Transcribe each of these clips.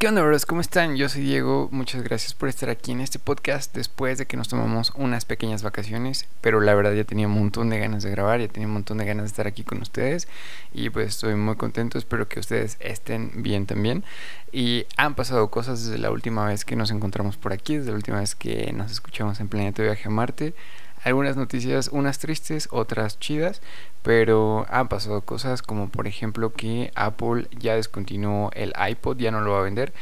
¿Qué onda, bros? ¿Cómo están? Yo soy Diego. Muchas gracias por estar aquí en este podcast después de que nos tomamos unas pequeñas vacaciones. Pero la verdad ya tenía un montón de ganas de grabar, ya tenía un montón de ganas de estar aquí con ustedes. Y pues estoy muy contento. Espero que ustedes estén bien también. Y han pasado cosas desde la última vez que nos encontramos por aquí, desde la última vez que nos escuchamos en Planeta Viaje a Marte algunas noticias, unas tristes, otras chidas, pero han pasado cosas como por ejemplo que Apple ya descontinuó el iPod, ya no lo va a vender,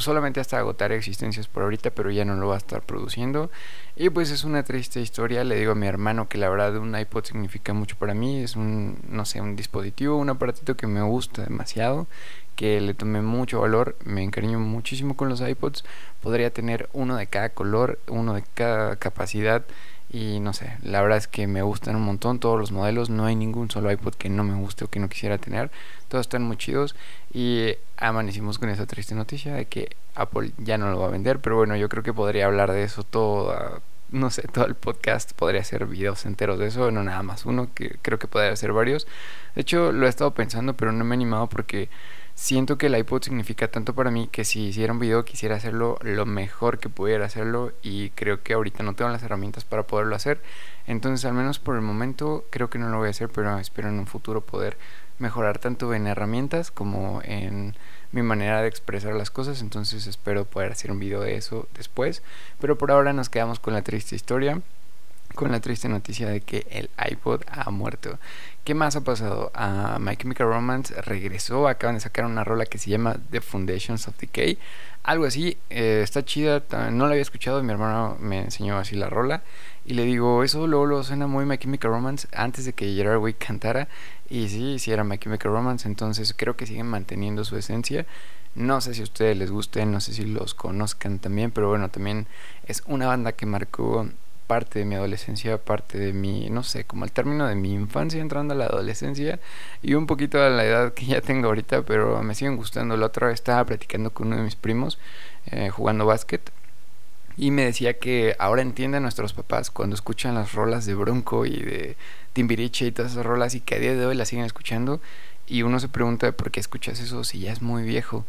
solamente hasta agotar existencias por ahorita, pero ya no lo va a estar produciendo. Y pues es una triste historia, le digo a mi hermano que la verdad un iPod significa mucho para mí, es un, no sé, un dispositivo, un aparatito que me gusta demasiado, que le tomé mucho valor, me encariño muchísimo con los iPods, podría tener uno de cada color, uno de cada capacidad y no sé, la verdad es que me gustan un montón todos los modelos. No hay ningún solo iPod que no me guste o que no quisiera tener. Todos están muy chidos. Y amanecimos con esa triste noticia de que Apple ya no lo va a vender. Pero bueno, yo creo que podría hablar de eso todo. No sé, todo el podcast podría ser videos enteros de eso, no nada más uno, que creo que podría ser varios. De hecho, lo he estado pensando, pero no me he animado porque siento que el iPod significa tanto para mí que si hiciera un video quisiera hacerlo lo mejor que pudiera hacerlo y creo que ahorita no tengo las herramientas para poderlo hacer. Entonces al menos por el momento creo que no lo voy a hacer, pero espero en un futuro poder mejorar tanto en herramientas como en mi manera de expresar las cosas. Entonces espero poder hacer un video de eso después. Pero por ahora nos quedamos con la triste historia con la triste noticia de que el iPod ha muerto. ¿Qué más ha pasado? Uh, My Chemical Romance regresó, acaban de sacar una rola que se llama The Foundations of Decay. Algo así, eh, está chida, no la había escuchado, mi hermano me enseñó así la rola. Y le digo, eso luego lo suena muy My Chemical Romance antes de que Gerard Way cantara. Y sí, sí era My Chemical Romance, entonces creo que siguen manteniendo su esencia. No sé si a ustedes les gusten, no sé si los conozcan también, pero bueno, también es una banda que marcó parte de mi adolescencia, parte de mi, no sé, como el término de mi infancia entrando a la adolescencia y un poquito a la edad que ya tengo ahorita, pero me siguen gustando. La otra vez estaba platicando con uno de mis primos eh, jugando básquet y me decía que ahora entienden nuestros papás cuando escuchan las rolas de Bronco y de Timbiriche y todas esas rolas y que a día de hoy las siguen escuchando y uno se pregunta por qué escuchas eso si ya es muy viejo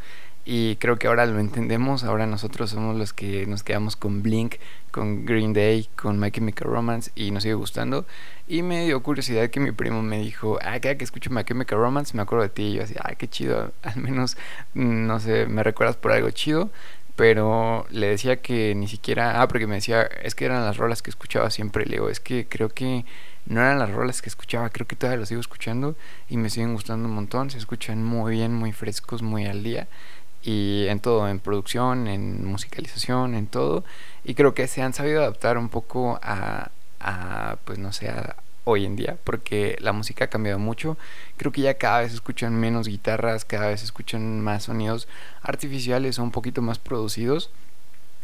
y creo que ahora lo entendemos, ahora nosotros somos los que nos quedamos con Blink, con Green Day, con My Chemical Romance y nos sigue gustando. Y me dio curiosidad que mi primo me dijo, ah, cada que escucho My Chemical Romance me acuerdo de ti. Y yo así, ah, qué chido, al menos, no sé, me recuerdas por algo chido. Pero le decía que ni siquiera, ah, porque me decía, es que eran las rolas que escuchaba siempre. Le digo, es que creo que no eran las rolas que escuchaba, creo que todavía las sigo escuchando y me siguen gustando un montón. Se escuchan muy bien, muy frescos, muy al día y en todo, en producción, en musicalización, en todo. Y creo que se han sabido adaptar un poco a, pues no sé, a hoy en día, porque la música ha cambiado mucho. Creo que ya cada vez escuchan menos guitarras, cada vez escuchan más sonidos artificiales o un poquito más producidos.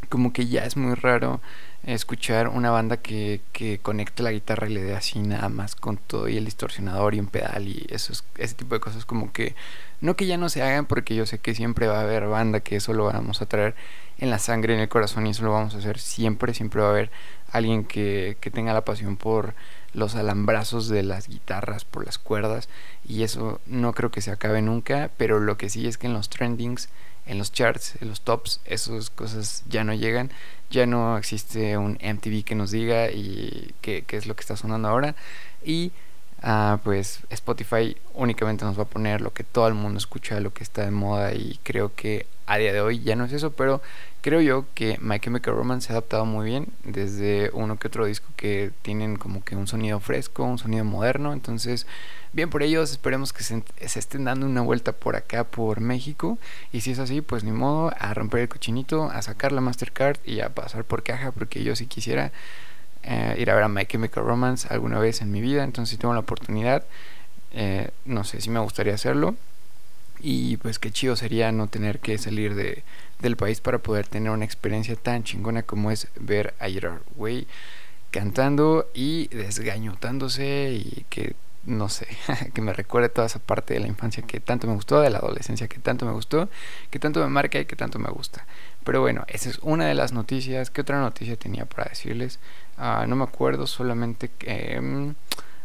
Como que ya es muy raro escuchar una banda que, que conecte la guitarra y le dé así nada más con todo y el distorsionador y un pedal y eso ese tipo de cosas como que no que ya no se hagan porque yo sé que siempre va a haber banda que eso lo vamos a traer en la sangre, en el corazón y eso lo vamos a hacer siempre, siempre va a haber alguien que, que tenga la pasión por los alambrazos de las guitarras, por las cuerdas y eso no creo que se acabe nunca, pero lo que sí es que en los trendings en los charts, en los tops, esas cosas ya no llegan, ya no existe un MTV que nos diga y qué, es lo que está sonando ahora. Y ah, pues Spotify únicamente nos va a poner lo que todo el mundo escucha, lo que está de moda y creo que a día de hoy ya no es eso, pero creo yo que My Chemical Romance se ha adaptado muy bien desde uno que otro disco que tienen como que un sonido fresco, un sonido moderno, entonces bien por ellos, esperemos que se, estén dando una vuelta por acá, por México. Y si es así, pues ni modo, a romper el cochinito, a sacar la Mastercard y a pasar por caja, porque yo sí quisiera eh, ir a ver a My Chemical Romance alguna vez en mi vida. Entonces, si tengo la oportunidad, eh, no sé si me gustaría hacerlo. Y pues qué chido sería no tener que salir de, del país para poder tener una experiencia tan chingona como es ver a Gerard Way cantando y desgañotándose y que no sé, que me recuerde toda esa parte de la infancia que tanto me gustó, de la adolescencia que tanto me gustó, que tanto me marca y que tanto me gusta. Pero bueno, esa es una de las noticias. ¿Qué otra noticia tenía para decirles? Ah, no me acuerdo, solamente que... Mm,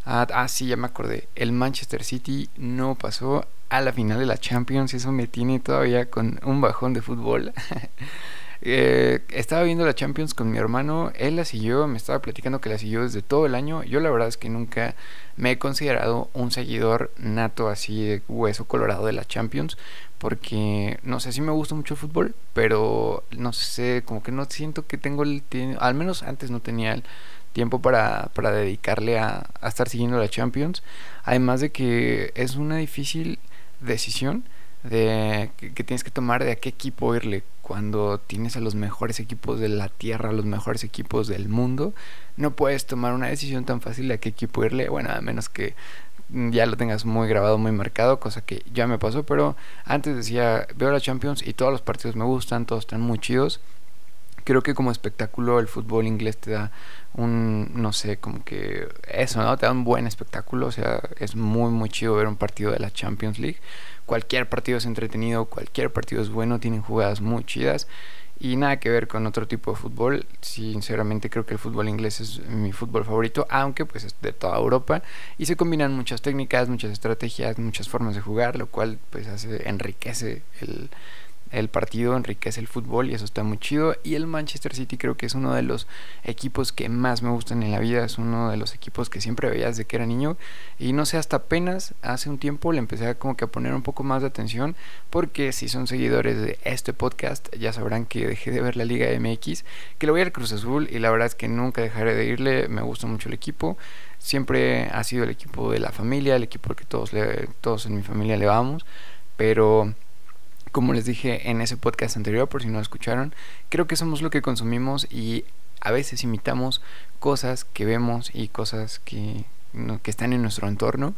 ah, ah, sí, ya me acordé. El Manchester City no pasó a la final de la Champions. Eso me tiene todavía con un bajón de fútbol. Eh, estaba viendo la Champions con mi hermano, él la siguió, me estaba platicando que la siguió desde todo el año. Yo la verdad es que nunca me he considerado un seguidor nato así de hueso colorado de la Champions, porque no sé si me gusta mucho el fútbol, pero no sé, como que no siento que tengo el al menos antes no tenía el tiempo para, para dedicarle a, a estar siguiendo la Champions. Además de que es una difícil decisión de que, tienes que tomar de a qué equipo irle cuando tienes a los mejores equipos de la tierra, a los mejores equipos del mundo, no puedes tomar una decisión tan fácil de a qué equipo irle, bueno, a menos que ya lo tengas muy grabado, muy marcado, cosa que ya me pasó, pero antes decía, veo la Champions y todos los partidos me gustan, todos están muy chidos. Creo que como espectáculo el fútbol inglés te da un, no sé, como que eso, ¿no? Te da un buen espectáculo, o sea, es muy, muy chido ver un partido de la Champions League cualquier partido es entretenido, cualquier partido es bueno, tienen jugadas muy chidas y nada que ver con otro tipo de fútbol. Sinceramente creo que el fútbol inglés es mi fútbol favorito, aunque pues es de toda Europa y se combinan muchas técnicas, muchas estrategias, muchas formas de jugar, lo cual pues hace enriquece el, el partido enriquece el fútbol y eso está muy chido. Y el Manchester City creo que es uno de los equipos que más me gustan en la vida. Es uno de los equipos que siempre veía desde que era niño. Y no sé, hasta apenas hace un tiempo le empecé a como que a poner un poco más de atención. Porque si son seguidores de este podcast, ya sabrán que dejé de ver la Liga MX. Que lo voy al Cruz Azul y la verdad es que nunca dejaré de irle. Me gusta mucho el equipo. Siempre ha sido el equipo de la familia, el equipo que todos, todos en mi familia le vamos. Pero como les dije en ese podcast anterior, por si no lo escucharon, creo que somos lo que consumimos y a veces imitamos cosas que vemos y cosas que, que están en nuestro entorno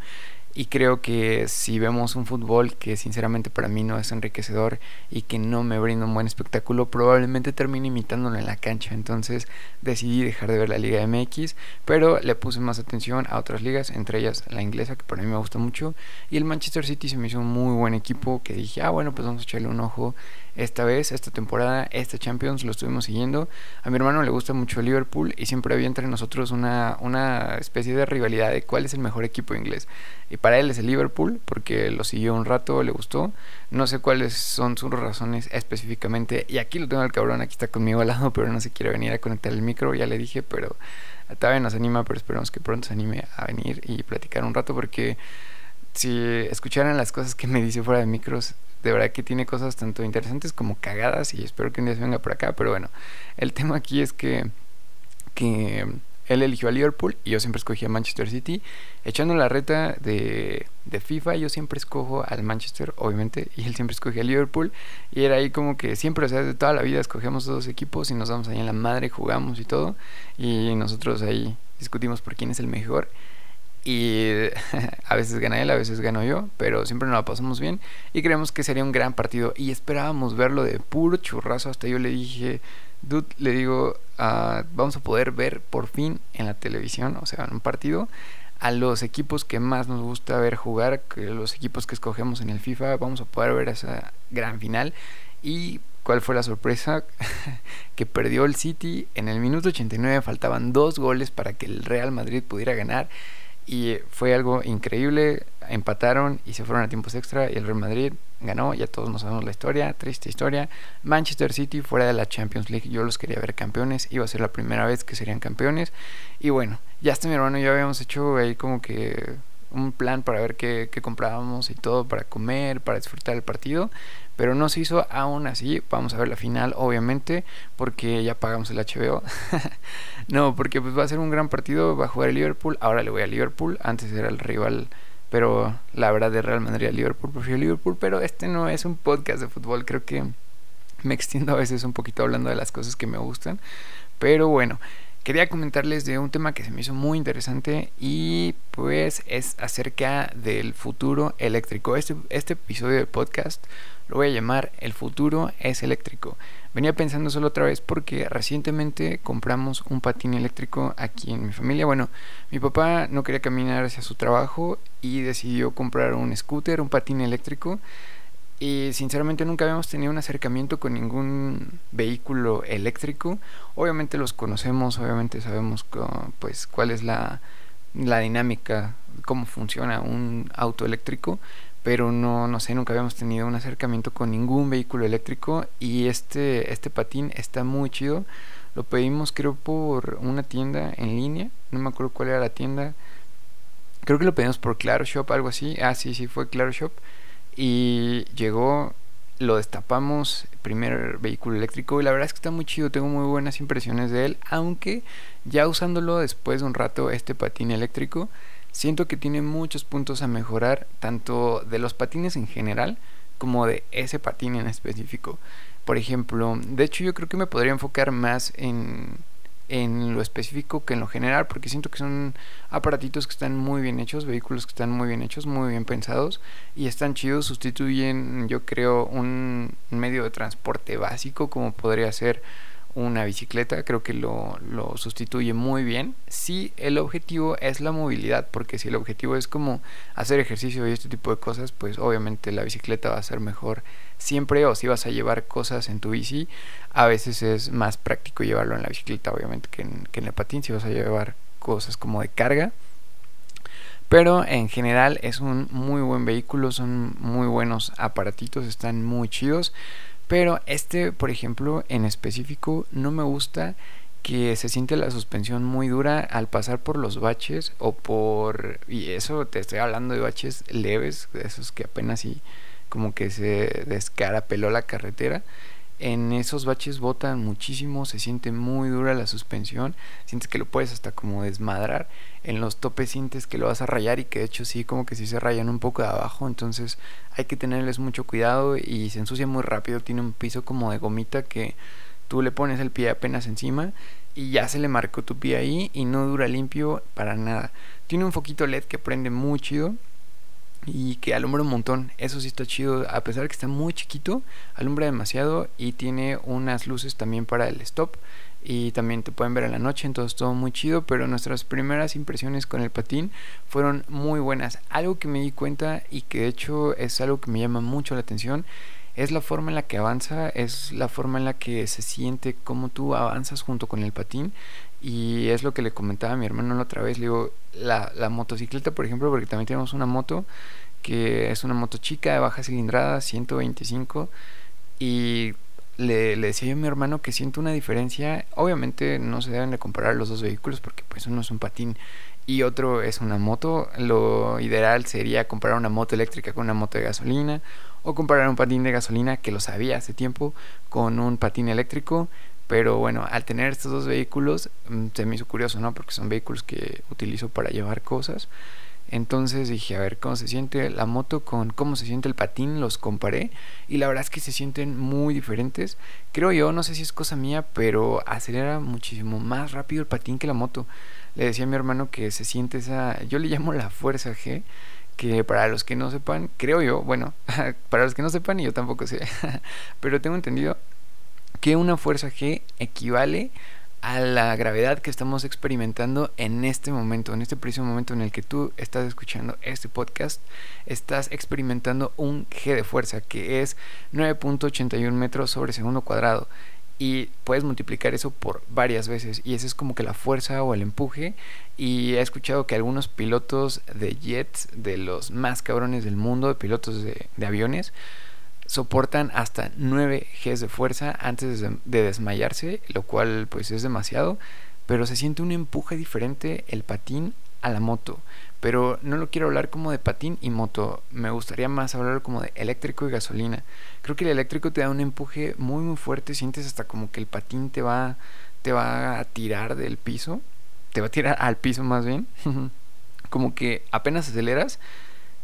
y creo que si vemos un fútbol que sinceramente para mí no es enriquecedor y que no me brinda un buen espectáculo, probablemente termine imitándolo en la cancha. Entonces decidí dejar de ver la Liga MX, pero le puse más atención a otras ligas, entre ellas la inglesa, que para mí me gusta mucho, y el Manchester City se me hizo un muy buen equipo que dije, ah, bueno, pues vamos a echarle un ojo esta vez, esta temporada, esta Champions, lo estuvimos siguiendo. A mi hermano le gusta mucho Liverpool y siempre había entre nosotros una, una especie de rivalidad de cuál es el mejor equipo inglés. Para él es el Liverpool, porque lo siguió un rato, le gustó. No sé cuáles son sus razones específicamente. Y aquí lo tengo el cabrón, aquí está conmigo al lado, pero no se quiere venir a conectar el micro, ya le dije, pero todavía nos anima, pero esperamos que pronto se anime a venir y platicar un rato, porque si escucharan las cosas que me dice fuera de micros, de verdad que tiene cosas tanto interesantes como cagadas y espero que un día se venga por acá, pero bueno, el tema aquí es que, que él eligió a Liverpool y yo siempre escogí a Manchester City. Echando la reta de, de, FIFA, yo siempre escojo al Manchester, obviamente, y él siempre escoge a Liverpool. Y era ahí como que siempre, o sea, de toda la vida escogemos dos equipos y nos vamos ahí en la madre, jugamos y todo. Y nosotros ahí discutimos por quién es el mejor. Y a veces gana él, a veces gano yo, pero siempre nos la pasamos bien y creemos que sería un gran partido. Y esperábamos verlo de puro churrazo. Hasta yo le dije, dude, le digo, uh, vamos a poder ver por fin en la televisión, o sea, en un partido, a los equipos que más nos gusta ver jugar, que los equipos que escogemos en el FIFA, vamos a poder ver esa gran final. Y ¿Cuál fue la sorpresa? que perdió el City en el minuto 89, faltaban dos goles para que el Real Madrid pudiera ganar y fue algo increíble. Empataron y se fueron a tiempos extra y el Real Madrid ganó. Ya todos nos sabemos la historia, triste historia. Manchester City fuera de la Champions League. Yo los quería ver campeones. Iba a ser la primera vez que serían campeones. Y bueno, ya hasta mi hermano y habíamos hecho ahí como que un plan para ver qué, qué comprábamos y todo para comer, para disfrutar el partido pero no se hizo aún así. Vamos a ver la final, obviamente, porque ya pagamos el HBO. no, porque pues va a ser un gran partido, va a jugar el Liverpool, ahora le voy a Liverpool, antes era el rival, pero la verdad de Real Madrid a Liverpool, prefiero Liverpool, pero este no es un podcast de fútbol, creo que me extiendo a veces un poquito hablando de las cosas que me gustan, pero bueno. Quería comentarles de un tema que se me hizo muy interesante y pues es acerca del futuro eléctrico. Este, este episodio del podcast lo voy a llamar El futuro es eléctrico. Venía pensando solo otra vez porque recientemente compramos un patín eléctrico aquí en mi familia. Bueno, mi papá no quería caminar hacia su trabajo y decidió comprar un scooter, un patín eléctrico. Y sinceramente nunca habíamos tenido un acercamiento con ningún vehículo eléctrico. Obviamente los conocemos, obviamente sabemos pues cuál es la, la dinámica, cómo funciona un auto eléctrico, pero no, no sé, nunca habíamos tenido un acercamiento con ningún vehículo eléctrico y este, este patín está muy chido. Lo pedimos creo por una tienda en línea, no me acuerdo cuál era la tienda. Creo que lo pedimos por Claro Shop, algo así. Ah, sí, sí, fue Claro Shop. Y llegó, lo destapamos, primer vehículo eléctrico y la verdad es que está muy chido, tengo muy buenas impresiones de él, aunque ya usándolo después de un rato este patín eléctrico, siento que tiene muchos puntos a mejorar, tanto de los patines en general como de ese patín en específico. Por ejemplo, de hecho yo creo que me podría enfocar más en, en lo específico que en lo general, porque siento que son aparatitos que están muy bien hechos, vehículos que están muy bien hechos, muy bien pensados y están chidos, sustituyen yo creo un medio de transporte básico como podría ser una bicicleta, creo que lo, lo, sustituye muy bien. Si el objetivo es la movilidad, porque si el objetivo es como hacer ejercicio y este tipo de cosas, pues obviamente la bicicleta va a ser mejor siempre. O si vas a llevar cosas en tu bici, a veces es más práctico llevarlo en la bicicleta, obviamente, que en, que en el patín, si vas a llevar cosas como de carga. Pero en general es un muy buen vehículo, son muy buenos aparatitos, están muy chidos. Pero este, por ejemplo, en específico, no me gusta que se siente la suspensión muy dura al pasar por los baches o por... Y eso te estoy hablando de baches leves, de esos que apenas y como que se descarapeló la carretera en esos baches botan muchísimo, se siente muy dura la suspensión, sientes que lo puedes hasta como desmadrar, en los topes sientes que lo vas a rayar y que de hecho sí como que sí se rayan un poco de abajo, entonces hay que tenerles mucho cuidado y se ensucia muy rápido, tiene un piso como de gomita que tú le pones el pie apenas encima y ya se le marcó tu pie ahí y no dura limpio para nada. Tiene un foquito LED que prende muy chido y que alumbra un montón. Eso sí está chido, a pesar de que está muy chiquito, alumbra demasiado y tiene unas luces también para el stop y también te pueden ver en la noche, entonces todo muy chido, pero nuestras primeras impresiones con el patín fueron muy buenas. Algo que me di cuenta y que de hecho es algo que me llama mucho la atención es la forma en la que avanza, es la forma en la que se siente como tú avanzas junto con el patín y es lo que le comentaba a mi hermano la otra vez. Le digo, la, la motocicleta, por ejemplo, porque también tenemos una moto que es una moto chica de baja cilindrada, 125. Y le, le, decía yo a mi hermano que siento una diferencia. Obviamente no se deben de comparar los dos vehículos porque pues uno es un patín y otro es una moto. Lo ideal sería comparar una moto eléctrica con una moto de gasolina o comparar un patín de gasolina que lo sabía hace tiempo con un patín eléctrico pero bueno, al tener estos dos vehículos, mm, se me hizo curioso, ¿no? Porque son vehículos que utilizo para llevar cosas. Entonces dije, a ver cómo se siente la moto con cómo se siente el patín, los comparé y la verdad es que se sienten muy diferentes. Creo yo, no sé si es cosa mía, pero acelera muchísimo más rápido el patín que la moto. Le decía a mi hermano que se siente esa, yo le llamo la fuerza G, que para los que no sepan, creo yo, bueno, para los que no sepan y yo tampoco sé, pero tengo entendido que una fuerza G equivale a la gravedad que estamos experimentando en este momento, en este preciso momento en el que tú estás escuchando este podcast, estás experimentando un G de fuerza que es 9.81 metros sobre segundo cuadrado. Y puedes multiplicar eso por varias veces y esa es como que la fuerza o el empuje. Y he escuchado que algunos pilotos de jets de los más cabrones del mundo, de pilotos de, de aviones, soportan hasta 9 Gs de fuerza antes de, desmayarse, lo cual pues es demasiado, pero se siente un empuje diferente el patín a la moto. Pero no lo quiero hablar como de patín y moto, me gustaría más hablar como de eléctrico y gasolina. Creo que el eléctrico te da un empuje muy muy fuerte, sientes hasta como que el patín te va te va a tirar del piso, te va a tirar al piso más bien. como que apenas aceleras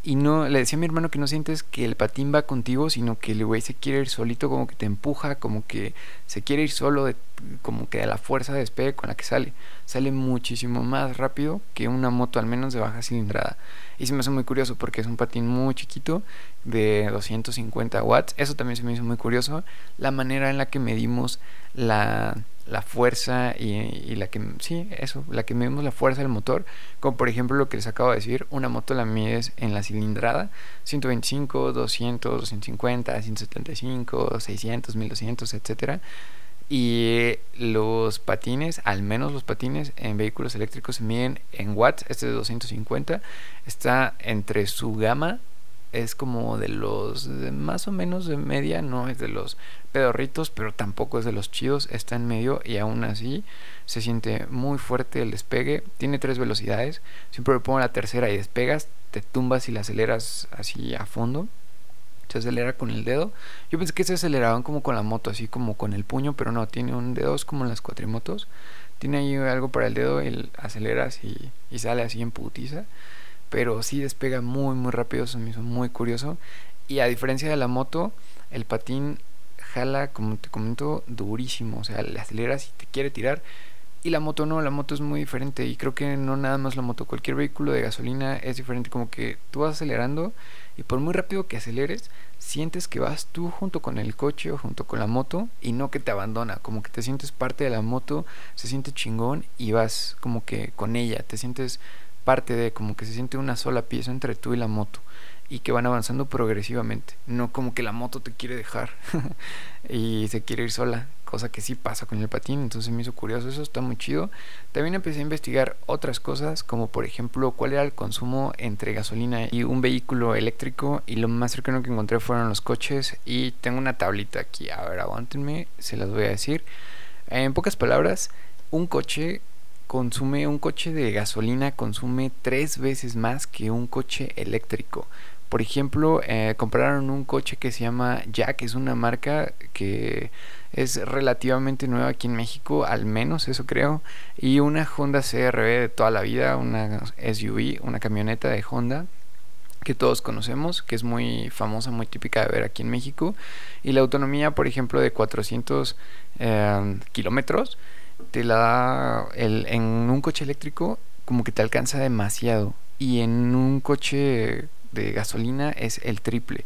y no, le decía a mi hermano que no sientes que el patín va contigo, sino que el güey se quiere ir solito, como que te empuja, como que se quiere ir solo, de, como que la fuerza de despegue con la que sale. Sale muchísimo más rápido que una moto, al menos de baja cilindrada. Y se me hace muy curioso porque es un patín muy chiquito, de 250 watts. Eso también se me hizo muy curioso. La manera en la que medimos la la fuerza y, la que, sí, eso, la que medimos la fuerza del motor, como por ejemplo lo que les acabo de decir, una moto la mides en la cilindrada, 125, 200, 250, 175, 600, 1200, etcétera. Y los patines, al menos los patines en vehículos eléctricos se miden en watts, este de 250 está entre su gama es como de los más o menos de media, no es de los pedorritos, pero tampoco es de los chidos, está en medio y aún así se siente muy fuerte el despegue. Tiene tres velocidades, siempre le pongo la tercera y despegas, te tumbas y la aceleras así a fondo. Se acelera con el dedo. Yo pensé que se aceleraban como con la moto, así como con el puño, pero no, tiene un dedo, es como en las cuatrimotos. Tiene ahí algo para el dedo, y aceleras y, y sale así en putiza pero sí despega muy muy rápido, eso me hizo muy curioso. Y a diferencia de la moto, el patín jala, como te comento, durísimo, o sea, le aceleras y te quiere tirar. Y la moto no, la moto es muy diferente y creo que no nada más la moto, cualquier vehículo de gasolina es diferente, como que tú vas acelerando y por muy rápido que aceleres, sientes que vas tú junto con el coche o junto con la moto y no que te abandona, como que te sientes parte de la moto, se siente chingón y vas como que con ella, te sientes parte de como que se siente una sola pieza entre tú y la moto y que van avanzando progresivamente, no como que la moto te quiere dejar y se quiere ir sola, cosa que sí pasa con el patín, entonces me hizo curioso, eso está muy chido. También empecé a investigar otras cosas, como por ejemplo cuál era el consumo entre gasolina y un vehículo eléctrico y lo más cercano que encontré fueron los coches y tengo una tablita aquí, a ver, aguántenme, se las voy a decir. En pocas palabras, un coche consume un coche de gasolina consume tres veces más que un coche eléctrico. Por ejemplo, eh, compraron un coche que se llama Jack, es una marca que es relativamente nueva aquí en México, al menos eso creo, y una Honda CRV de toda la vida, una SUV, una camioneta de Honda que todos conocemos, que es muy famosa, muy típica de ver aquí en México, y la autonomía, por ejemplo, de 400 eh, kilómetros te la da el, en un coche eléctrico como que te alcanza demasiado y en un coche de gasolina es el triple.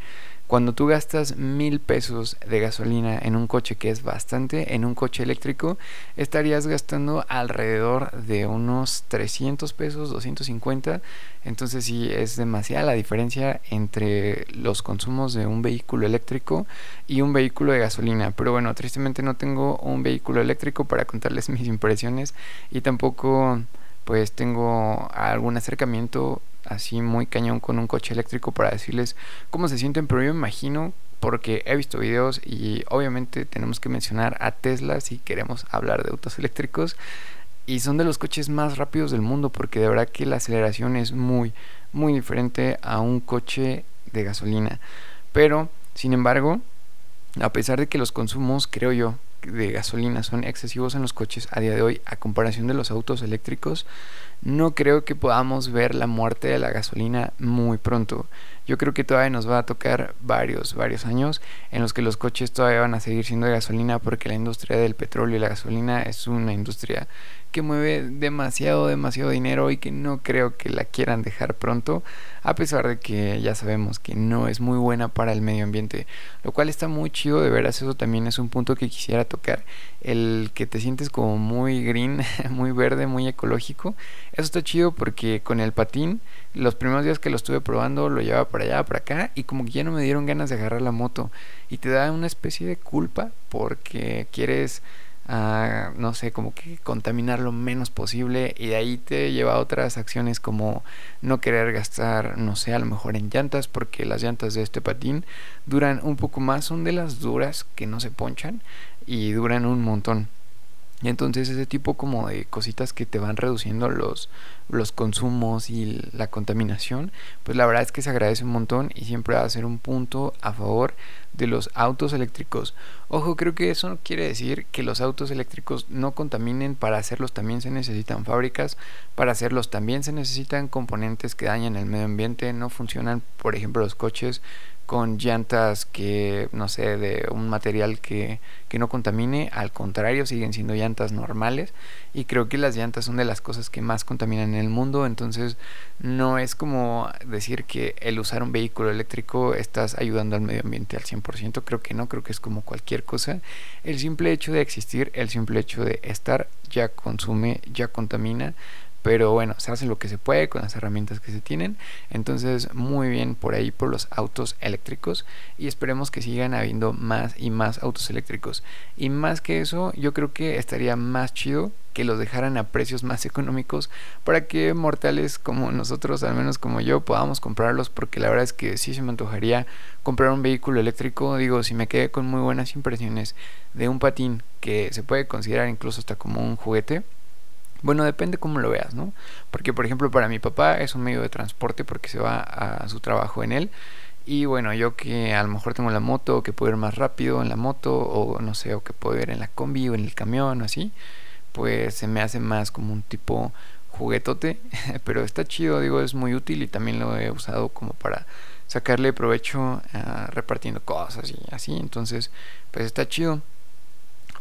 Cuando tú gastas mil pesos de gasolina en un coche que es bastante, en un coche eléctrico estarías gastando alrededor de unos 300 pesos, 250. Entonces sí es demasiada la diferencia entre los consumos de un vehículo eléctrico y un vehículo de gasolina. Pero bueno, tristemente no tengo un vehículo eléctrico para contarles mis impresiones y tampoco pues tengo algún acercamiento así muy cañón con un coche eléctrico para decirles cómo se sienten, pero yo me imagino porque he visto videos y obviamente tenemos que mencionar a Tesla si queremos hablar de autos eléctricos y son de los coches más rápidos del mundo porque de verdad que la aceleración es muy muy diferente a un coche de gasolina. Pero, sin embargo, a pesar de que los consumos, creo yo, de gasolina son excesivos en los coches a día de hoy a comparación de los autos eléctricos, no creo que podamos ver la muerte de la gasolina muy pronto. Yo creo que todavía nos va a tocar varios, varios años en los que los coches todavía van a seguir siendo de gasolina porque la industria del petróleo y la gasolina es una industria que mueve demasiado, demasiado dinero y que no creo que la quieran dejar pronto, a pesar de que ya sabemos que no es muy buena para el medio ambiente, lo cual está muy chido de veras, eso también es un punto que quisiera tocar, el que te sientes como muy green, muy verde, muy ecológico, eso está chido porque con el patín, los primeros días que lo estuve probando, lo llevaba para allá, para acá, y como que ya no me dieron ganas de agarrar la moto, y te da una especie de culpa porque quieres a, no sé, como que contaminar lo menos posible y de ahí te lleva a otras acciones como no querer gastar, no sé, a lo mejor en llantas porque las llantas de este patín duran un poco más, son de las duras que no se ponchan y duran un montón. Y entonces ese tipo como de cositas que te van reduciendo los, los consumos y la contaminación, pues la verdad es que se agradece un montón y siempre va a ser un punto a favor de los autos eléctricos. Ojo, creo que eso no quiere decir que los autos eléctricos no contaminen, para hacerlos también se necesitan fábricas, para hacerlos también se necesitan componentes que dañan el medio ambiente, no funcionan, por ejemplo, los coches con llantas que, no sé, de un material que, que, no contamine, al contrario, siguen siendo llantas normales. Y creo que las llantas son de las cosas que más contaminan en el mundo, entonces no es como decir que el usar un vehículo eléctrico estás ayudando al medio ambiente al 100%, creo que no, creo que es como cualquier cosa, el simple hecho de existir, el simple hecho de estar ya consume, ya contamina, pero bueno, se hace lo que se puede con las herramientas que se tienen. Entonces, muy bien por ahí por los autos eléctricos y esperemos que sigan habiendo más y más autos eléctricos. Y más que eso, yo creo que estaría más chido que los dejaran a precios más económicos para que mortales como nosotros, al menos como yo, podamos comprarlos porque la verdad es que sí se me antojaría comprar un vehículo eléctrico, digo, si me quedé con muy buenas impresiones de un patín que se puede considerar incluso hasta como un juguete, bueno, depende cómo lo veas, ¿no? Porque, por ejemplo, para mi papá es un medio de transporte porque se va a su trabajo en él. Y bueno, yo que a lo mejor tengo la moto, que puedo ir más rápido en la moto, o no sé, o que puedo ir en la combi o en el camión o así, pues se me hace más como un tipo juguetote. Pero está chido, digo, es muy útil y también lo he usado como para sacarle provecho uh, repartiendo cosas y así. Entonces, pues está chido.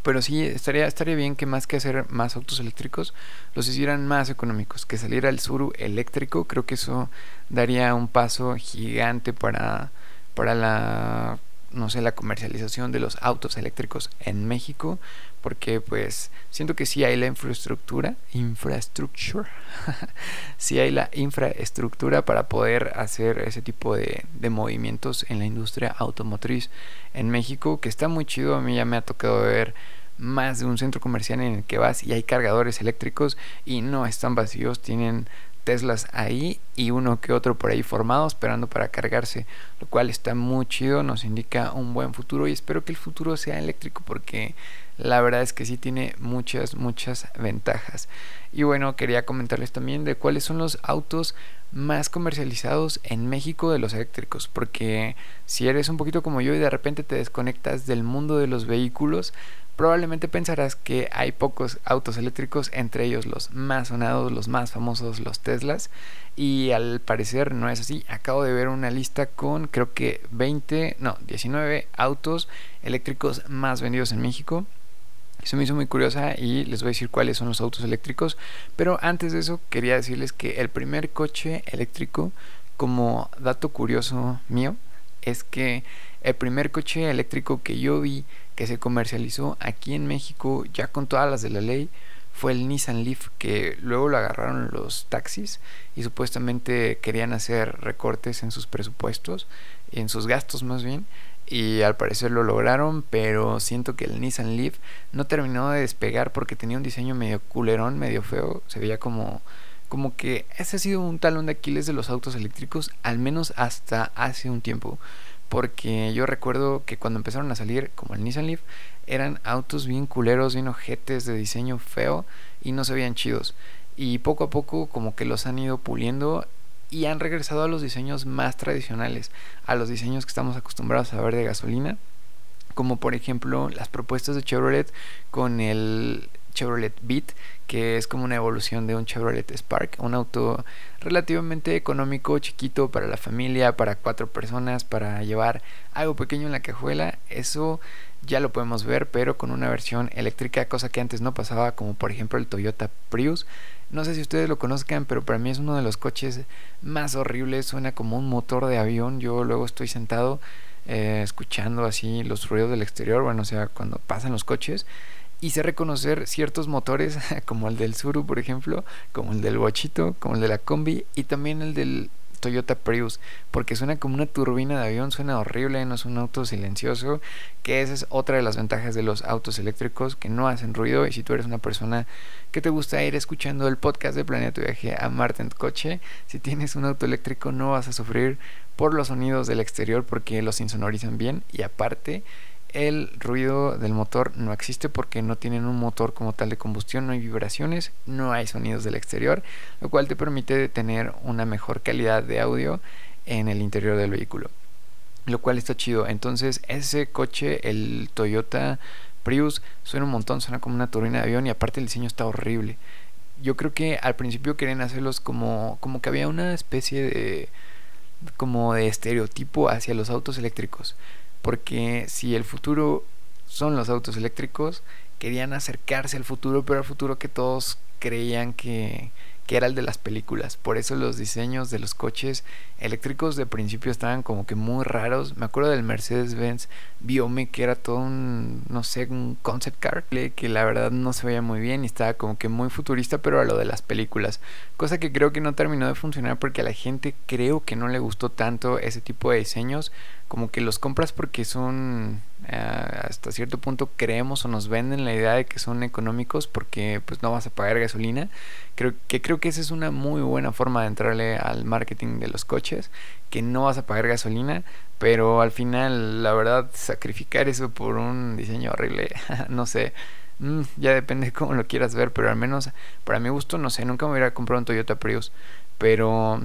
Pero sí, estaría, estaría bien que más que hacer más autos eléctricos, los hicieran más económicos, que saliera el Suru eléctrico, creo que eso daría un paso gigante para, para la no sé, la comercialización de los autos eléctricos en México, porque pues siento que sí hay la infraestructura, infrastructure, sí hay la infraestructura para poder hacer ese tipo de, de, movimientos en la industria automotriz en México, que está muy chido, a mí ya me ha tocado ver más de un centro comercial en el que vas y hay cargadores eléctricos y no están vacíos, tienen Teslas ahí y uno que otro por ahí formado esperando para cargarse, lo cual está muy chido, nos indica un buen futuro y espero que el futuro sea eléctrico porque la verdad es que sí tiene muchas, muchas ventajas. Y bueno, quería comentarles también de cuáles son los autos más comercializados en México de los eléctricos, porque si eres un poquito como yo y de repente te desconectas del mundo de los vehículos, Probablemente pensarás que hay pocos autos eléctricos, entre ellos los más sonados, los más famosos, los Teslas, y al parecer no es así. Acabo de ver una lista con creo que 20, no, 19 autos eléctricos más vendidos en México. Eso me hizo muy curiosa y les voy a decir cuáles son los autos eléctricos. Pero antes de eso quería decirles que el primer coche eléctrico, como dato curioso mío, es que el primer coche eléctrico que yo vi que se comercializó aquí en México ya con todas las de la ley fue el Nissan Leaf que luego lo agarraron los taxis y supuestamente querían hacer recortes en sus presupuestos, en sus gastos más bien, y al parecer lo lograron, pero siento que el Nissan Leaf no terminó de despegar porque tenía un diseño medio culerón, medio feo, se veía como como que ese ha sido un talón de Aquiles de los autos eléctricos, al menos hasta hace un tiempo porque yo recuerdo que cuando empezaron a salir, como el Nissan Leaf, eran autos bien culeros, bien ojetes de diseño feo y no se veían chidos. Y poco a poco como que los han ido puliendo y han regresado a los diseños más tradicionales, a los diseños que estamos acostumbrados a ver de gasolina, como por ejemplo las propuestas de Chevrolet con el Chevrolet Beat, que es como una evolución de un Chevrolet Spark, un auto relativamente económico, chiquito para la familia, para cuatro personas, para llevar algo pequeño en la cajuela. Eso ya lo podemos ver, pero con una versión eléctrica, cosa que antes no pasaba, como por ejemplo el Toyota Prius. No sé si ustedes lo conozcan, pero para mí es uno de los coches más horribles, suena como un motor de avión. Yo luego estoy sentado eh, escuchando así los ruidos del exterior, bueno, o sea, cuando pasan los coches y sé reconocer ciertos motores como el del Suru por ejemplo, como el del Bochito, como el de la Combi y también el del Toyota Prius, porque suena como una turbina de avión, suena horrible, no es un auto silencioso, que esa es otra de las ventajas de los autos eléctricos, que no hacen ruido y si tú eres una persona que te gusta ir escuchando el podcast de Planeta Viaje a Marte en coche, si tienes un auto eléctrico no vas a sufrir por los sonidos del exterior porque los insonorizan bien y aparte el ruido del motor no existe porque no tienen un motor como tal de combustión, no hay vibraciones, no hay sonidos del exterior, lo cual te permite tener una mejor calidad de audio en el interior del vehículo, lo cual está chido. Entonces ese coche, el Toyota Prius, suena un montón, suena como una turbina de avión y aparte el diseño está horrible. Yo creo que al principio querían hacerlos como, como que había una especie de como de estereotipo hacia los autos eléctricos porque si el futuro son los autos eléctricos, querían acercarse al futuro, pero al futuro que todos creían que, que era el de las películas. Por eso los diseños de los coches eléctricos de principio estaban como que muy raros. Me acuerdo del Mercedes-Benz Biome, que era todo un, no sé, un concept car, que la verdad no se veía muy bien y estaba como que muy futurista, pero a lo de las películas. Cosa que creo que no terminó de funcionar porque a la gente creo que no le gustó tanto ese tipo de diseños. Como que los compras porque son eh, hasta cierto punto creemos o nos venden la idea de que son económicos porque pues no vas a pagar gasolina creo que creo que esa es una muy buena forma de entrarle al marketing de los coches que no vas a pagar gasolina pero al final la verdad sacrificar eso por un diseño horrible no sé mm, ya depende de cómo lo quieras ver pero al menos para mi gusto no sé nunca me hubiera comprado un Toyota Prius pero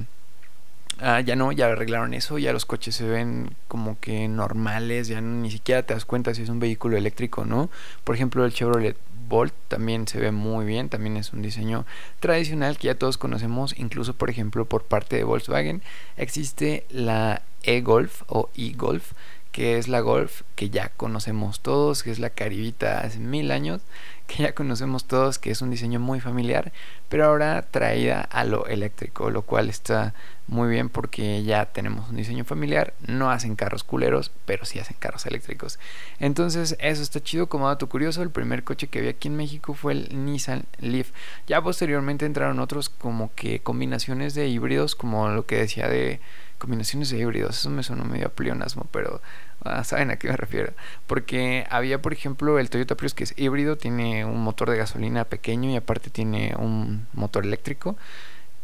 Ah, ya no, ya arreglaron eso, ya los coches se ven como que normales, ya ni siquiera te das cuenta si es un vehículo eléctrico o no. Por ejemplo, el Chevrolet Bolt también se ve muy bien, también es un diseño tradicional que ya todos conocemos, incluso por ejemplo por parte de Volkswagen existe la e-Golf o e-Golf que es la Golf que ya conocemos todos, que es la Caribita hace mil años, que ya conocemos todos, que es un diseño muy familiar, pero ahora traída a lo eléctrico, lo cual está muy bien porque ya tenemos un diseño familiar, no hacen carros culeros, pero sí hacen carros eléctricos. Entonces eso está chido, como dato curioso, el primer coche que vi aquí en México fue el Nissan Leaf. Ya posteriormente entraron otros como que combinaciones de híbridos, como lo que decía de combinaciones de híbridos, eso me sonó medio a pleonasmo, pero saben a qué me refiero. Porque había, por ejemplo, el Toyota Prius que es híbrido, tiene un motor de gasolina pequeño y aparte tiene un motor eléctrico.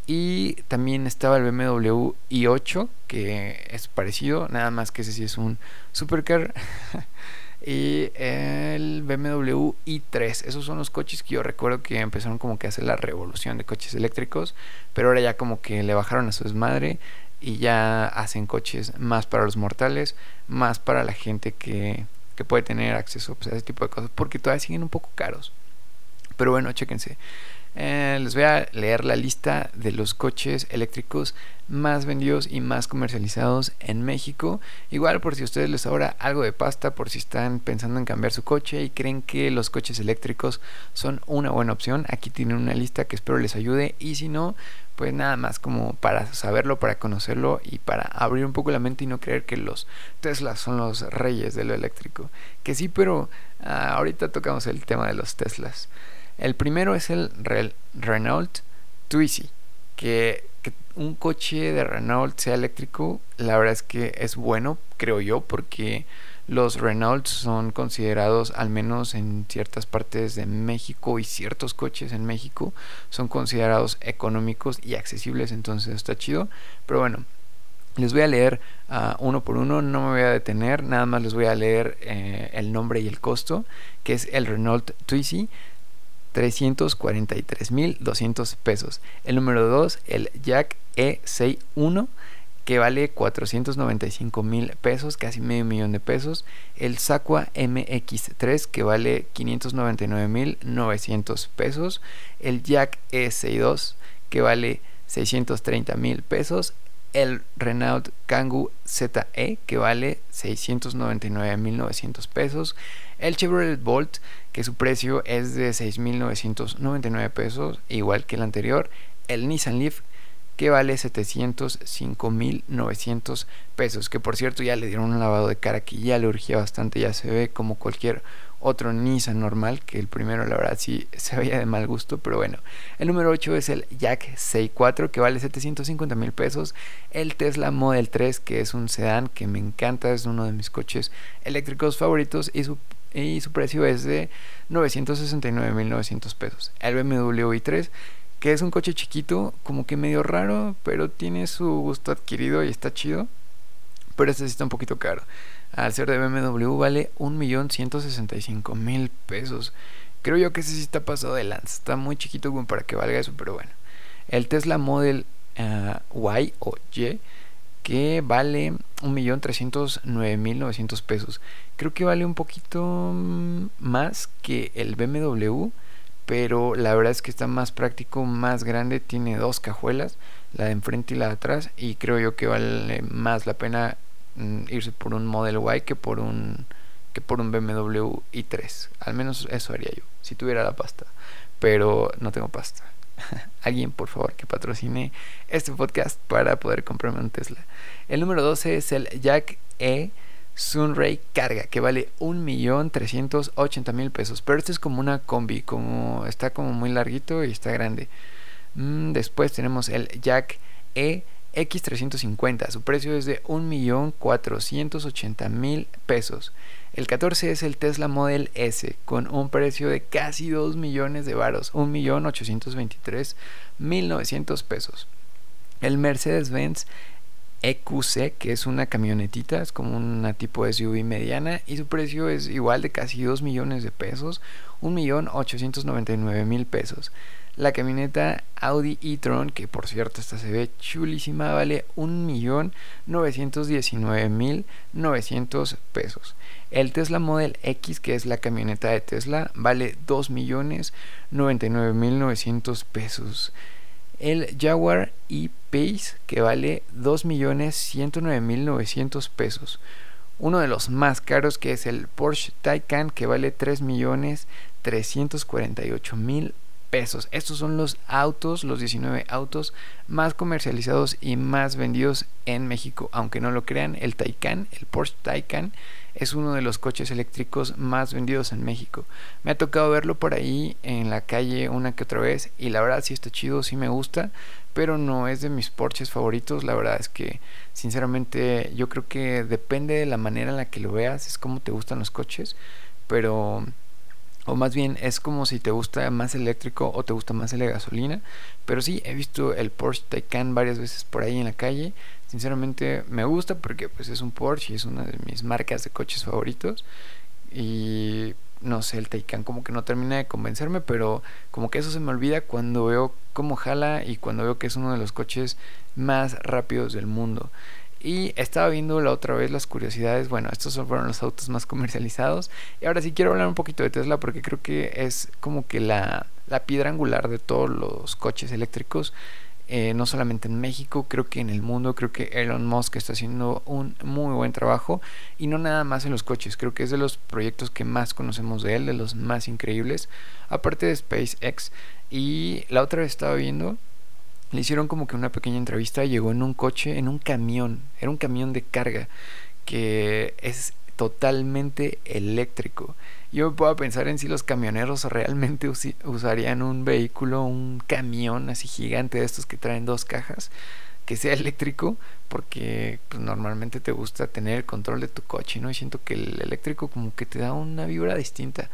Y también estaba el BMW i8, que es parecido, nada más que ese sí es un supercar. y el BMW i3. Esos son los coches que yo recuerdo que empezaron como que a hacer la revolución de coches eléctricos, pero ahora ya como que le bajaron a su desmadre y ya hacen coches más para los mortales, más para la gente que, que puede tener acceso pues, a ese tipo de cosas, porque todavía siguen un poco caros. Pero bueno, chéquense. Eh, les voy a leer la lista de los coches eléctricos más vendidos y más comercializados en México. Igual por si a ustedes les sobra algo de pasta, por si están pensando en cambiar su coche y creen que los coches eléctricos son una buena opción, aquí tienen una lista que espero les ayude y si no, pues nada más como para saberlo, para conocerlo y para abrir un poco la mente y no creer que los Teslas son los reyes de lo eléctrico. Que sí, pero ah, ahorita tocamos el tema de los Teslas. El primero es el Renault Twizy, que, un coche de Renault sea eléctrico, la verdad es que es bueno, creo yo, porque los Renault son considerados, al menos en ciertas partes de México y ciertos coches en México, son considerados económicos y accesibles, entonces está chido. Pero bueno, les voy a leer uh, uno por uno, no me voy a detener, nada más les voy a leer eh, el nombre y el costo, que es el Renault Twizy. 343.200 pesos. El número 2, el Jack E61 que vale 495 mil pesos, casi medio millón de pesos. El Saqua MX3 que vale 599 mil 900 pesos. El Jack E62 que vale 630 mil pesos. El Renault Kangoo ZE que vale 699 mil 900 pesos. El Chevrolet Bolt que su precio es de 6.999 pesos, igual que el anterior. El Nissan Leaf que vale 705.900 pesos, que por cierto ya le dieron un lavado de cara que ya le urgía bastante, ya se ve como cualquier otro Nissan normal, que el primero la verdad sí se veía de mal gusto, pero bueno. El número 8 es el Jack 64 que vale 750 mil pesos. El Tesla Model 3 que es un sedán que me encanta, es uno de mis coches eléctricos favoritos y su, y su precio es de 969.900 pesos. El BMW i3 que es un coche chiquito, como que medio raro, pero tiene su gusto adquirido y está chido. Pero este sí está un poquito caro. Al ser de BMW vale 1.165.000 pesos. Creo yo que ese sí está pasado de lance. Está muy chiquito como para que valga eso, pero bueno. El Tesla Model uh, Y o Y que vale 1.309.900 pesos. Creo que vale un poquito mm, más que el BMW pero la verdad es que está más práctico, más grande, tiene dos cajuelas, la de enfrente y la de atrás, y creo yo que vale más la pena mm, irse por un Model Y que por un que por un BMW i3. Al menos eso haría yo, si tuviera la pasta. Pero no tengo pasta. alguien por favor que patrocine este podcast para poder comprarme un Tesla. El número 12 es el Jack E. Sunray Carga, que vale 1.380.000 pesos. Pero este es como una combi, como está como muy larguito y está grande. Mm, después tenemos el Jack E X350. Su precio es de 1.480.000 pesos. El 14 es el Tesla Model S con un precio de casi 2 millones de varos, 1.823.900 pesos. El Mercedes-Benz EQC, que es una camionetita, es como una tipo SUV mediana y su precio es igual de casi 2 millones de pesos, 1.899.000 pesos. La camioneta Audi e-tron, que por cierto esta se ve chulísima, vale 1.919.900 pesos. El Tesla Model X, que es la camioneta de Tesla, vale 2.099.900 pesos. El Jaguar E-Pace, que vale 2.109.900 pesos. Uno de los más caros, que es el Porsche Taycan, que vale 3.348.000 pesos. Estos son los autos, los 19 autos más comercializados y más vendidos en México. Aunque no lo crean, el Taycan, el Porsche Taycan, es uno de los coches eléctricos más vendidos en México. Me ha tocado verlo por ahí en la calle una que otra vez y la verdad sí está chido, sí me gusta, pero no es de mis Porsches favoritos. La verdad es que sinceramente yo creo que depende de la manera en la que lo veas, es como te gustan los coches, pero o más bien es como si te gusta más eléctrico o te gusta más el gasolina. Pero sí, he visto el Porsche Taycan varias veces por ahí en la calle. Sinceramente me gusta porque pues es un Porsche y es una de mis marcas de coches favoritos. Y no sé, el Taycan como que no termina de convencerme, pero como que eso se me olvida cuando veo cómo jala y cuando veo que es uno de los coches más rápidos del mundo. Y estaba viendo la otra vez las curiosidades. Bueno, estos fueron los autos más comercializados. Y ahora sí quiero hablar un poquito de Tesla porque creo que es como que la, piedra angular de todos los coches eléctricos. Eh, no solamente en México, creo que en el mundo, creo que Elon Musk está haciendo un muy buen trabajo y no nada más en los coches, creo que es de los proyectos que más conocemos de él, de los más increíbles, aparte de SpaceX. Y la otra vez estaba viendo le hicieron como que una pequeña entrevista, llegó en un coche, en un camión, era un camión de carga que es totalmente eléctrico. Yo me puedo pensar en si los camioneros realmente usarían un vehículo, un camión así gigante de estos que traen dos cajas, que sea eléctrico, porque pues, normalmente te gusta tener el control de tu coche, ¿no? Y siento que el eléctrico como que te da una vibra distinta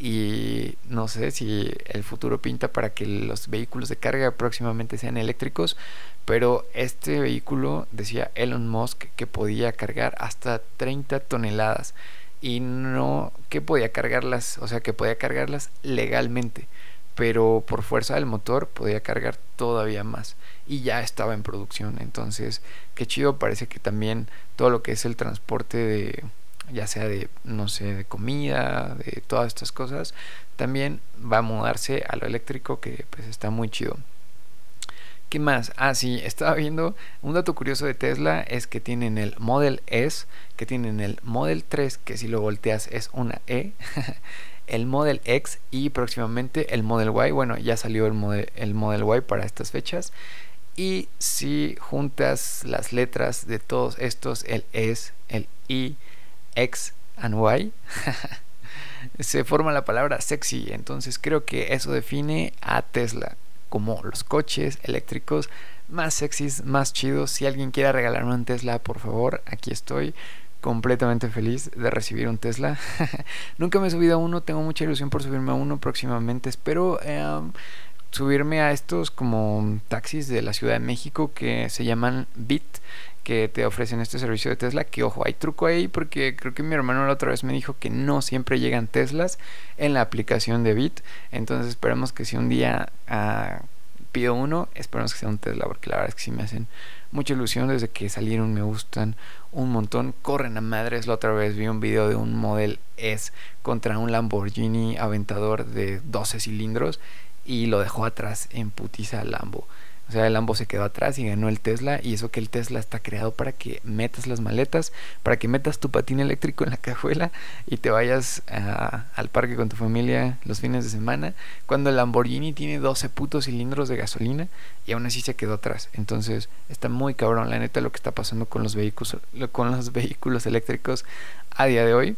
y no sé si el futuro pinta para que los vehículos de carga próximamente sean eléctricos, pero este vehículo decía Elon Musk que podía cargar hasta 30 toneladas y no que podía cargarlas, o sea que podía cargarlas legalmente, pero por fuerza del motor podía cargar todavía más y ya estaba en producción, entonces qué chido parece que también todo lo que es el transporte de ya sea de, no sé, de comida, de todas estas cosas, también va a mudarse a lo eléctrico que pues está muy chido. ¿Qué más? Ah, sí, estaba viendo un dato curioso de Tesla es que tienen el Model S, que tienen el Model 3, que si lo volteas es una E, el Model X y próximamente el Model Y. Bueno, ya salió el Model, el Model Y para estas fechas. Y si juntas las letras de todos estos, el S, el I, X and Y, se forma la palabra sexy. Entonces creo que eso define a Tesla como los coches eléctricos más sexys, más chidos. Si alguien quiere regalarme un Tesla, por favor, aquí estoy completamente feliz de recibir un Tesla. Nunca me he subido a uno, tengo mucha ilusión por subirme a uno próximamente. Espero em, subirme a estos como taxis de la Ciudad de México que se llaman Bit que te ofrecen este servicio de Tesla, que ojo, hay truco ahí porque creo que mi hermano la otra vez me dijo que no siempre llegan Teslas en la aplicación de Bit, entonces esperemos que si un día uh, pido uno, esperemos que sea un Tesla, porque la verdad es que sí me hacen mucha ilusión. Desde que salieron, me gustan un montón, corren a madres, la otra vez vi un video de un Model S contra un Lamborghini aventador de 12 cilindros y lo dejó atrás en putiza Lambo. O sea, el Lambo se quedó atrás y ganó el Tesla. Y eso que el Tesla está creado para que metas las maletas, para que metas tu patín eléctrico en la cajuela y te vayas al parque con tu familia los fines de semana. Cuando el Lamborghini tiene 12 putos cilindros de gasolina y aún así se quedó atrás. Entonces está muy cabrón, la neta, lo que está pasando con los vehículos, con los vehículos eléctricos a día de hoy.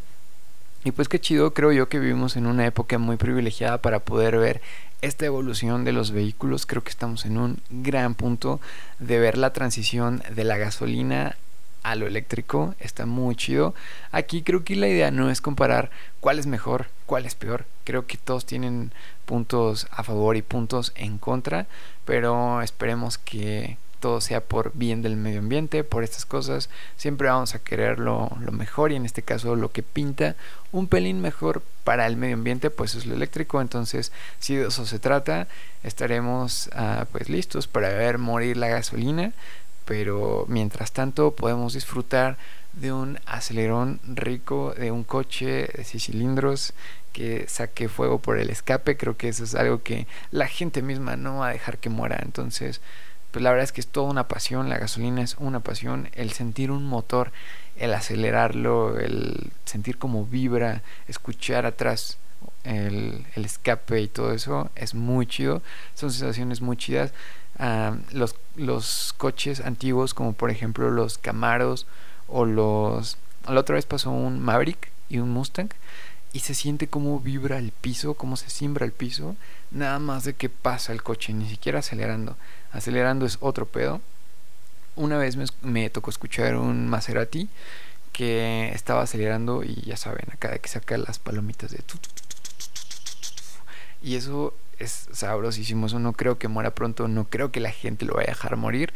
Y pues qué chido, creo yo que vivimos en una época muy privilegiada para poder ver esta evolución de los vehículos. Creo que estamos en un gran punto de ver la transición de la gasolina a lo eléctrico. Está muy chido. Aquí creo que la idea no es comparar cuál es mejor, cuál es peor. Creo que todos tienen puntos a favor y puntos en contra, pero esperemos que, todo sea por bien del medio ambiente, por estas cosas, siempre vamos a querer lo, mejor y en este caso lo que pinta un pelín mejor para el medio ambiente pues es lo eléctrico, entonces si de eso se trata, estaremos ah, pues listos para ver morir la gasolina, pero mientras tanto podemos disfrutar de un acelerón rico, de un coche de 6 cilindros que saque fuego por el escape, creo que eso es algo que la gente misma no va a dejar que muera, entonces pues la verdad es que es toda una pasión, la gasolina es una pasión, el sentir un motor, el acelerarlo, el sentir cómo vibra, escuchar atrás el, escape y todo eso es muy chido, son sensaciones muy chidas. los, los coches antiguos como por ejemplo los Camaros o los... La otra vez pasó un Maverick y un Mustang y se siente cómo vibra el piso, cómo se simbra el piso, nada más de que pasa el coche, ni siquiera acelerando. Acelerando es otro pedo. Una vez me, tocó escuchar un Maserati que estaba acelerando y ya saben, acá que saca las palomitas de... Y eso es sabrosísimo, eso no creo que muera pronto, no creo que la gente lo vaya a dejar morir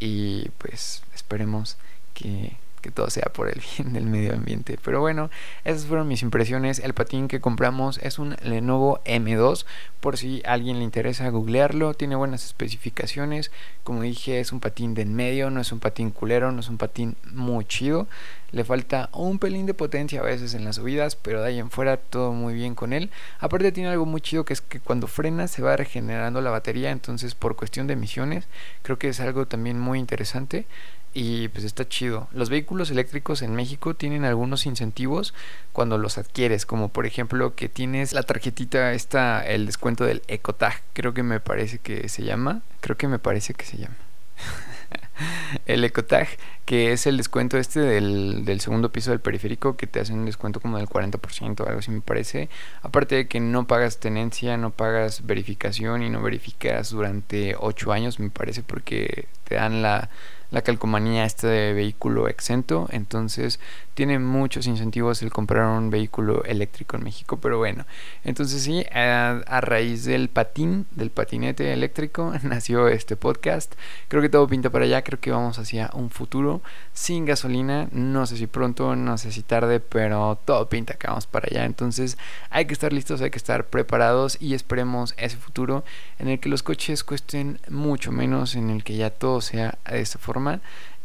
y pues esperemos que que todo sea por el bien del medio ambiente. Pero bueno, esas fueron mis impresiones. El patín que compramos es un Lenovo M2, por si a alguien le interesa googlearlo, tiene buenas especificaciones. Como dije, es un patín de en medio, no es un patín culero, no es un patín muy chido. Le falta un pelín de potencia a veces en las subidas, pero de ahí en fuera todo muy bien con él. Aparte tiene algo muy chido que es que cuando frena se va regenerando la batería, entonces por cuestión de emisiones creo que es algo también muy interesante y pues está chido. Los vehículos eléctricos en México tienen algunos incentivos cuando los adquieres, como por ejemplo que tienes la tarjetita esta, el descuento del Ecotag, creo que me parece que se llama, creo que me parece que se llama. el Ecotag, que es el descuento este del, del, segundo piso del periférico, que te hacen un descuento como del 40% o algo así me parece. Aparte de que no pagas tenencia, no pagas verificación y no verificas durante 8 años, me parece, porque te dan la la calcomanía este de vehículo exento, entonces tiene muchos incentivos el comprar un vehículo eléctrico en México, pero bueno, entonces sí, a, raíz del patín, del patinete eléctrico, nació este podcast, creo que todo pinta para allá, creo que vamos hacia un futuro sin gasolina, no sé si pronto, no sé si tarde, pero todo pinta que vamos para allá, entonces hay que estar listos, hay que estar preparados y esperemos ese futuro en el que los coches cuesten mucho menos, en el que ya todo sea de esta forma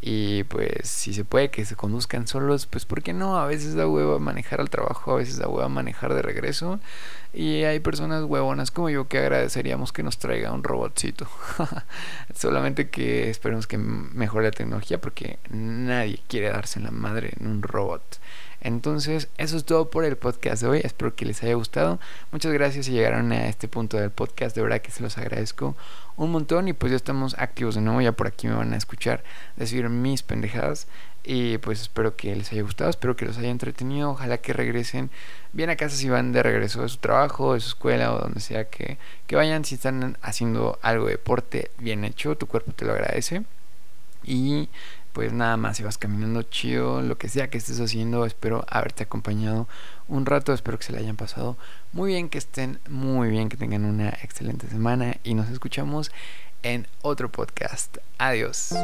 y pues si se puede que se conduzcan solos, pues ¿por qué no? A veces da hueva manejar al trabajo, a veces da hueva manejar de regreso y hay personas huevonas como yo que agradeceríamos que nos traiga un robotcito. Solamente que esperemos que mejore la tecnología porque nadie quiere darse la madre en un robot. Entonces, eso es todo por el podcast de hoy. Espero que les haya gustado. Muchas gracias si llegaron a este punto del podcast. De verdad que se los agradezco un montón. Y pues ya estamos activos de nuevo. Ya por aquí me van a escuchar decir mis pendejadas. Y pues espero que les haya gustado. Espero que los haya entretenido. Ojalá que regresen bien a casa si van de regreso de su trabajo, de su escuela o donde sea que, que vayan. Si están haciendo algo de deporte bien hecho, tu cuerpo te lo agradece. Y pues nada más, si vas caminando chido, lo que sea que estés haciendo, espero haberte acompañado un rato, espero que se le hayan pasado muy bien, que estén muy bien, que tengan una excelente semana y nos escuchamos en otro podcast. Adiós.